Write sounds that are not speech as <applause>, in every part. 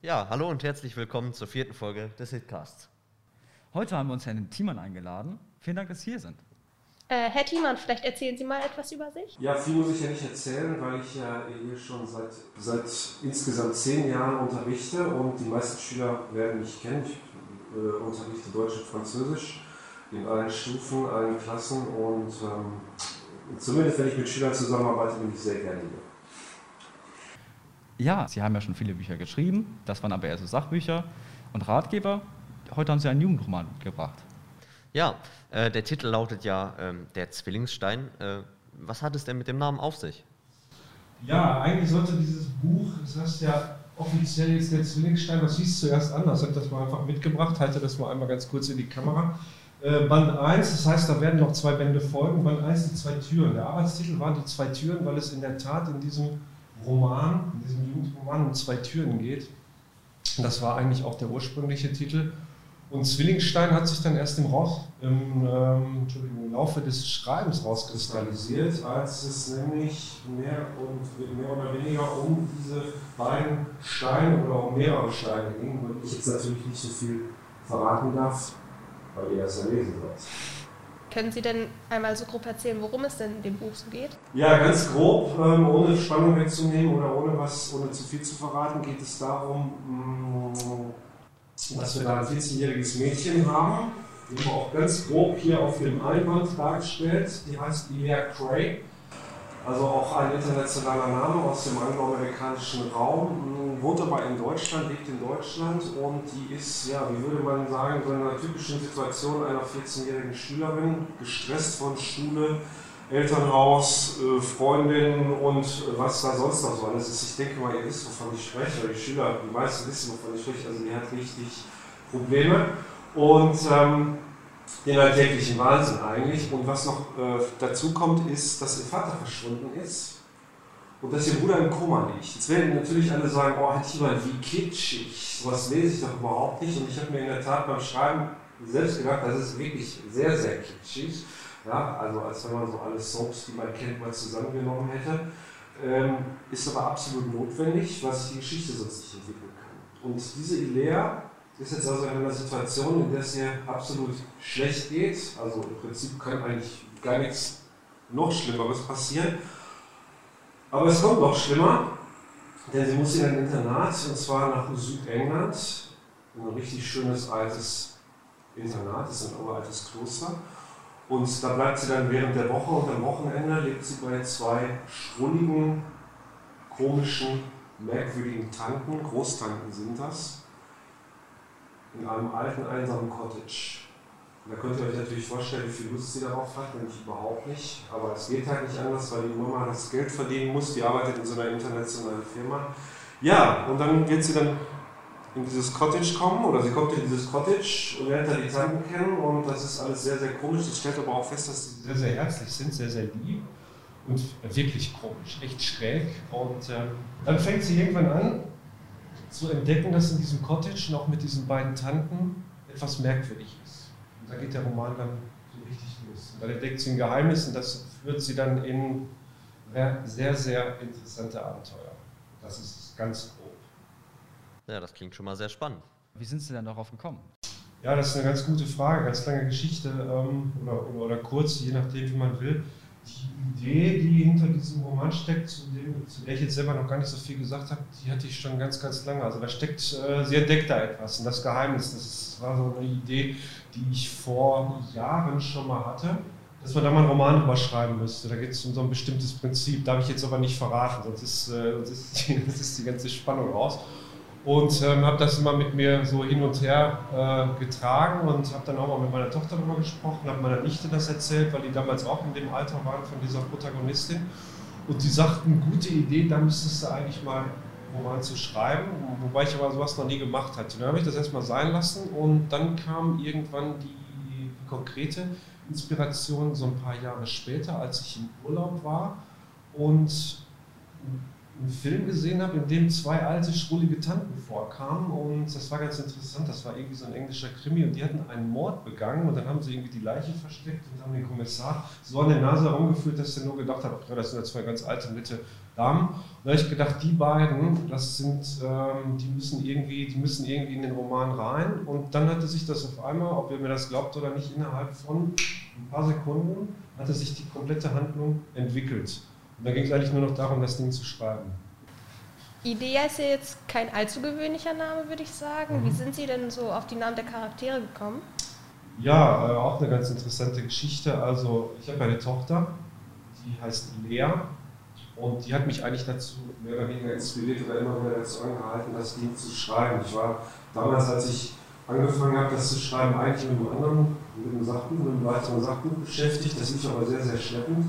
Ja, hallo und herzlich willkommen zur vierten Folge des Hitcasts. Heute haben wir uns Herrn Thiemann eingeladen. Vielen Dank, dass Sie hier sind. Äh, Herr Thiemann, vielleicht erzählen Sie mal etwas über sich? Ja, viel muss ich ja nicht erzählen, weil ich ja hier schon seit, seit insgesamt zehn Jahren unterrichte und die meisten Schüler werden mich kennen. Ich äh, unterrichte Deutsch und Französisch in allen Stufen, allen Klassen und ähm, zumindest wenn ich mit Schülern zusammenarbeite, bin ich sehr gerne hier. Ja, Sie haben ja schon viele Bücher geschrieben, das waren aber eher so Sachbücher und Ratgeber. Heute haben Sie einen Jugendroman mitgebracht. Ja, äh, der Titel lautet ja ähm, Der Zwillingsstein. Äh, was hat es denn mit dem Namen auf sich? Ja, eigentlich sollte dieses Buch, das heißt ja offiziell jetzt der Zwillingsstein, das hieß zuerst anders. Ich habe das mal einfach mitgebracht, halte das mal einmal ganz kurz in die Kamera. Äh, Band 1, das heißt, da werden noch zwei Bände folgen. Band 1, die zwei Türen. Der Arbeitstitel waren die zwei Türen, weil es in der Tat in diesem Roman, in diesem Jugendroman um zwei Türen geht. Das war eigentlich auch der ursprüngliche Titel. Und Zwillingsstein hat sich dann erst im, Raus, im, ähm, im Laufe des Schreibens rauskristallisiert, als es nämlich mehr, und, mehr oder weniger um diese beiden Steine oder um mehrere Steine ging, und ich jetzt natürlich nicht so viel verraten darf, weil ihr das ja lesen sollt. Können Sie denn einmal so grob erzählen, worum es denn in dem Buch so geht? Ja, ganz grob, ähm, ohne Spannung wegzunehmen oder ohne was, ohne zu viel zu verraten, geht es darum, mh, dass wir da ein 14-jähriges Mädchen haben, die wir auch ganz grob hier auf dem Einband dargestellt. Die heißt Lea Craig. Also auch ein internationaler Name aus dem angloamerikanischen Raum, wohnt aber in Deutschland, lebt in Deutschland und die ist, ja, wie würde man sagen, so in einer typischen Situation einer 14-jährigen Schülerin, gestresst von Schule, Elternhaus, äh, Freundin und was da sonst noch so alles ist. Ich denke mal, ihr wisst, wovon ich spreche, die Schüler, die meisten wissen, wovon ich spreche, also die hat richtig Probleme und ähm, den alltäglichen Wahnsinn eigentlich. Und was noch äh, dazu kommt, ist, dass ihr Vater verschwunden ist und dass ihr Bruder im Koma liegt. Jetzt werden natürlich alle sagen, oh, hat jemand wie kitschig, sowas lese ich doch überhaupt nicht. Und ich habe mir in der Tat beim Schreiben selbst gedacht, das ist wirklich sehr, sehr kitschig. Ja, also als wenn man so alle Soaps, die man kennt, mal zusammengenommen hätte. Ähm, ist aber absolut notwendig, weil sich die Geschichte sonst nicht entwickeln kann. Und diese Ilea ist jetzt also in einer Situation, in der es ihr absolut schlecht geht. Also im Prinzip kann eigentlich gar nichts noch Schlimmeres passieren. Aber es kommt noch schlimmer, denn sie muss in ein Internat, und zwar nach Südengland, ein richtig schönes altes Internat, das ist ein uraltes Kloster. Und da bleibt sie dann während der Woche und am Wochenende lebt sie bei zwei schrulligen, komischen, merkwürdigen Tanten, Großtanten sind das, in einem alten, einsamen Cottage. Und da könnt ihr euch natürlich vorstellen, wie viel Lust sie darauf hat, nämlich überhaupt nicht. Aber es geht halt nicht anders, weil die Mama das Geld verdienen muss. Die arbeitet in so einer internationalen Firma. Ja, und dann wird sie dann in dieses Cottage kommen oder sie kommt in dieses Cottage und lernt da die Tanten kennen und das ist alles sehr, sehr komisch. Sie stellt aber auch fest, dass sie sehr, sehr herzlich sind, sehr, sehr lieb und wirklich komisch, echt schräg. Und ähm, dann fängt sie irgendwann an zu entdecken, dass in diesem Cottage noch mit diesen beiden Tanten etwas merkwürdig ist. Da geht der Roman dann so richtig los. Und dann entdeckt sie ein Geheimnis und das führt sie dann in sehr, sehr interessante Abenteuer. Das ist ganz grob. Ja, das klingt schon mal sehr spannend. Wie sind Sie denn darauf gekommen? Ja, das ist eine ganz gute Frage, ganz lange Geschichte ähm, oder, oder, oder, kurz, je nachdem, wie man will. Die Idee, die hinter diesem Roman steckt, zu, dem, zu der ich jetzt selber noch gar nicht so viel gesagt habe, die hatte ich schon ganz, ganz lange. Also da steckt, äh, sie entdeckt da etwas und das Geheimnis, das ist, war so eine Idee, die ich vor Jahren schon mal hatte, dass man da mal einen Roman drüber schreiben müsste. Da geht es um so ein bestimmtes Prinzip, darf ich jetzt aber nicht verraten, sonst ist, äh, sonst ist, die, <laughs> sonst ist die ganze Spannung raus und ähm, habe das immer mit mir so hin und her äh, getragen und habe dann auch mal mit meiner Tochter darüber gesprochen, habe meiner Nichte das erzählt, weil die damals auch in dem Alter waren von dieser Protagonistin. Und die sagten, gute Idee, da müsstest du eigentlich mal Roman zu schreiben, wobei ich aber sowas noch nie gemacht hatte. Dann habe ich das erstmal sein lassen und dann kam irgendwann die konkrete Inspiration so ein paar Jahre später, als ich im Urlaub war und einen Film gesehen habe, in dem zwei alte, schrullige Tanten vorkamen und das war ganz interessant. Das war irgendwie so ein englischer Krimi und die hatten einen Mord begangen und dann haben sie irgendwie die Leiche versteckt und haben den Kommissar so an der Nase herumgeführt, dass er nur gedacht hat, ja, das sind ja zwei ganz alte, nette Damen. Und da habe ich gedacht, die beiden, das sind, ähm, die müssen irgendwie, die müssen irgendwie in den Roman rein und dann hatte sich das auf einmal, ob ihr mir das glaubt oder nicht, innerhalb von ein paar Sekunden hatte sich die komplette Handlung entwickelt. Und da ging es eigentlich nur noch darum, das Ding zu schreiben. Idea ist ja jetzt kein allzu gewöhnlicher Name, würde ich sagen. Mhm. Wie sind Sie denn so auf die Namen der Charaktere gekommen? Ja, äh, auch eine ganz interessante Geschichte. Also ich habe eine Tochter, die heißt Lea und die hat mich eigentlich dazu mehr oder weniger inspiriert oder immer wieder dazu angehalten, das Ding zu schreiben. Ich war damals, als ich angefangen habe, das zu schreiben, eigentlich mit einem anderen, mit einem Sachbuch, mit einem weiteren Sachbuch beschäftigt. Das lief aber sehr, sehr schleppend.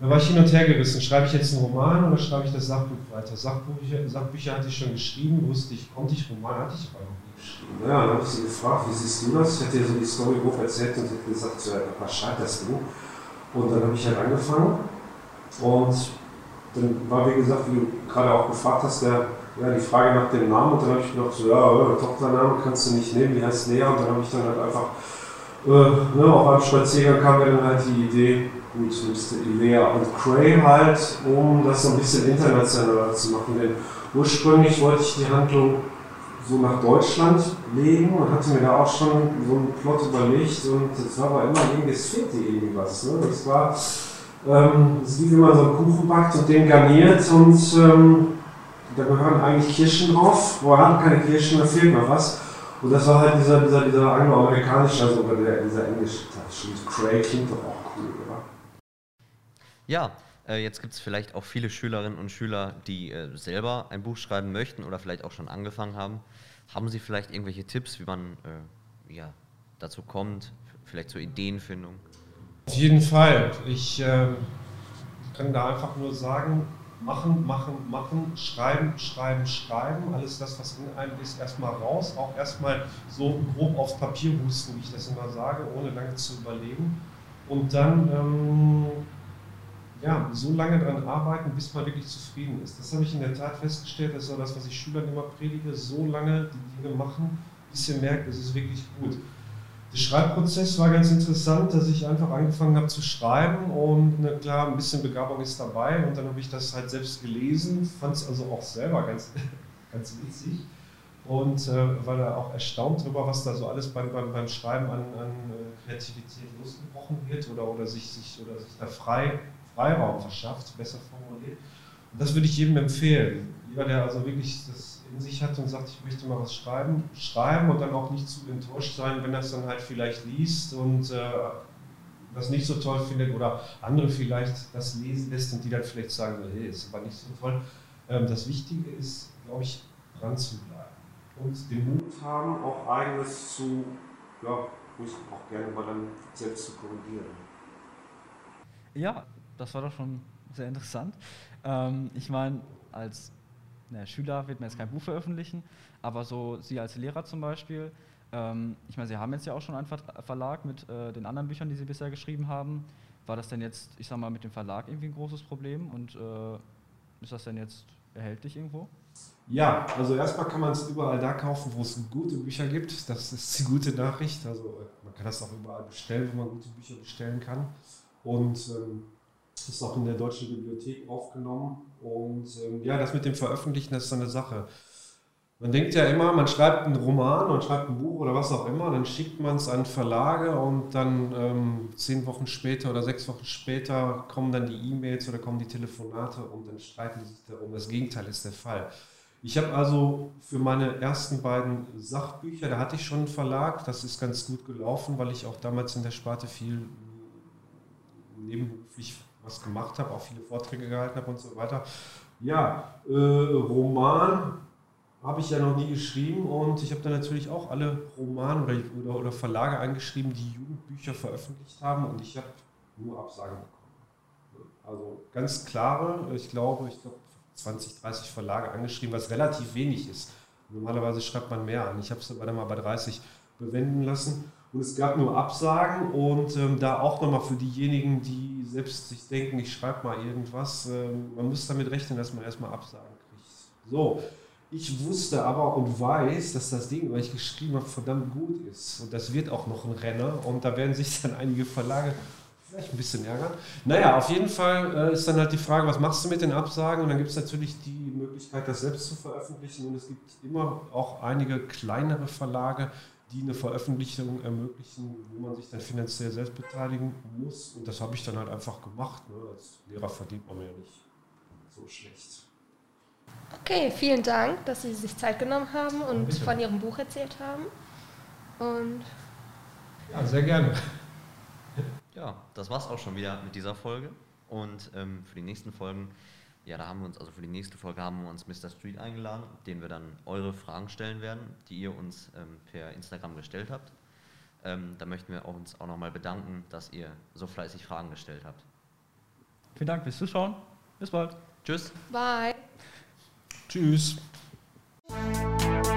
Da war ich hin und her gerissen. Schreibe ich jetzt einen Roman oder schreibe ich das Sachbuch weiter? Sachbücher, Sachbücher hatte ich schon geschrieben, wusste ich, konnte ich, Roman hatte ich aber noch nie geschrieben. Ja, dann habe ich sie gefragt, wie siehst du das? Ich hatte ihr so die Story grob erzählt und hat gesagt, so, ja, was scheiterst du? Und dann habe ich halt angefangen und dann war, wie gesagt, wie du gerade auch gefragt hast, der, ja, die Frage nach dem Namen und dann habe ich gedacht, so, ja, äh, Tochtername kannst du nicht nehmen, die heißt Lea und dann habe ich dann halt einfach, äh, ne, auf einem Spaziergang kam mir dann halt die Idee, gut, nimmst du Lea und Cray halt, um das so ein bisschen internationaler zu machen, denn ursprünglich wollte ich die Handlung so nach Deutschland legen und hatte mir da auch schon so einen Plot überlegt und es war aber immer irgendwie, es fehlte irgendwie was. Ne? Das war, ähm, es lief immer so ein Kuchen backt und den garniert und ähm, da gehören eigentlich Kirschen drauf. Wo haben keine Kirschen, da fehlt noch was. Und das war halt dieser, dieser, dieser angloamerikanische, also dieser englische Touch. Und Cray klingt doch auch cool? Ja, äh, jetzt gibt es vielleicht auch viele Schülerinnen und Schüler, die äh, selber ein Buch schreiben möchten oder vielleicht auch schon angefangen haben. Haben Sie vielleicht irgendwelche Tipps, wie man äh, ja, dazu kommt, vielleicht zur Ideenfindung? Auf jeden Fall. Ich äh, kann da einfach nur sagen, machen, machen, machen, schreiben, schreiben, schreiben. Alles das, was in einem ist, erstmal raus. Auch erstmal so grob aufs Papier husten, wie ich das immer sage, ohne lange zu überlegen. Und dann ähm, ja, so lange daran arbeiten, bis man wirklich zufrieden ist. Das habe ich in der Tat festgestellt. Das ist auch das, was ich Schülern immer predige. So lange die Dinge machen, bis ihr merkt, es ist wirklich gut. Der Schreibprozess war ganz interessant, dass ich einfach angefangen habe zu schreiben und na klar, ein bisschen Begabung ist dabei und dann habe ich das halt selbst gelesen, fand es also auch selber ganz, <laughs> ganz witzig und äh, war da auch erstaunt darüber, was da so alles beim, beim, beim Schreiben an, an äh, Kreativität losgebrochen wird oder, oder, sich, sich, oder sich da frei, Freiraum verschafft, besser formuliert. Und das würde ich jedem empfehlen. Jeder, der also wirklich das in sich hat und sagt, ich möchte mal was schreiben, schreiben und dann auch nicht zu enttäuscht sein, wenn er es dann halt vielleicht liest und äh, das nicht so toll findet oder andere vielleicht das lesen lässt und die dann vielleicht sagen, hey, ist aber nicht so toll. Ähm, das Wichtige ist, glaube ich, dran zu bleiben und den Mut haben, auch eigenes zu, ja, ruhig auch gerne mal dann selbst zu korrigieren. Ja, das war doch schon sehr interessant. Ähm, ich meine, als na, Schüler wird man jetzt kein Buch veröffentlichen, aber so Sie als Lehrer zum Beispiel, ähm, ich meine, Sie haben jetzt ja auch schon einen Verlag mit äh, den anderen Büchern, die Sie bisher geschrieben haben. War das denn jetzt, ich sag mal, mit dem Verlag irgendwie ein großes Problem und äh, ist das denn jetzt erhältlich irgendwo? Ja, also erstmal kann man es überall da kaufen, wo es gute Bücher gibt. Das ist die gute Nachricht. Also man kann das auch überall bestellen, wo man gute Bücher bestellen kann. Und ähm, ist auch in der Deutschen Bibliothek aufgenommen. Und ähm, ja, das mit dem Veröffentlichen das ist so eine Sache. Man denkt ja immer, man schreibt einen Roman und schreibt ein Buch oder was auch immer, dann schickt man es an Verlage und dann ähm, zehn Wochen später oder sechs Wochen später kommen dann die E-Mails oder kommen die Telefonate und dann streiten sie sich darum. Das Gegenteil ist der Fall. Ich habe also für meine ersten beiden Sachbücher, da hatte ich schon einen Verlag, das ist ganz gut gelaufen, weil ich auch damals in der Sparte viel nebenberuflich was gemacht habe, auch viele Vorträge gehalten habe und so weiter. Ja, äh, Roman habe ich ja noch nie geschrieben und ich habe dann natürlich auch alle Romane oder, oder, oder, Verlage angeschrieben, die Jugendbücher veröffentlicht haben und ich habe nur Absagen bekommen. Also ganz klare, ich glaube, ich glaube 20, 30 Verlage angeschrieben, was relativ wenig ist. Normalerweise schreibt man mehr an. Ich habe es aber dann mal bei 30 bewenden lassen Und es gab nur Absagen und ähm, da auch nochmal für diejenigen, die selbst sich denken, ich schreibe mal irgendwas, ähm, man muss damit rechnen, dass man erstmal Absagen kriegt. So, ich wusste aber und weiß, dass das Ding, was ich geschrieben habe, verdammt gut ist. Und das wird auch noch ein Renner. Und da werden sich <laughs> dann einige Verlage vielleicht ein bisschen ärgern. Naja, auf jeden Fall äh, ist dann halt die Frage, was machst du mit den Absagen? Und dann gibt es natürlich die Möglichkeit, das selbst zu veröffentlichen. Und es gibt immer auch einige kleinere Verlage, die eine Veröffentlichung ermöglichen, wo man sich dann finanziell selbst beteiligen muss. Und das habe ich dann halt einfach gemacht. Ne? Als Lehrer verdient man ja nicht so schlecht. Okay, vielen Dank, dass Sie sich Zeit genommen haben und Bitte. von Ihrem Buch erzählt haben. Und Ja, sehr gerne. Ja, das war's auch schon wieder mit dieser Folge. Und ähm, für die nächsten Folgen, ja, da haben wir uns, also für die nächste Folge haben wir uns Mr. Street eingeladen, den wir dann eure Fragen stellen werden, die ihr uns ähm, per Instagram gestellt habt. Ähm, da möchten wir uns auch nochmal bedanken, dass ihr so fleißig Fragen gestellt habt. Vielen Dank fürs Zuschauen. Bis bald. Tschüss! bye. Tschüss. Tschüss.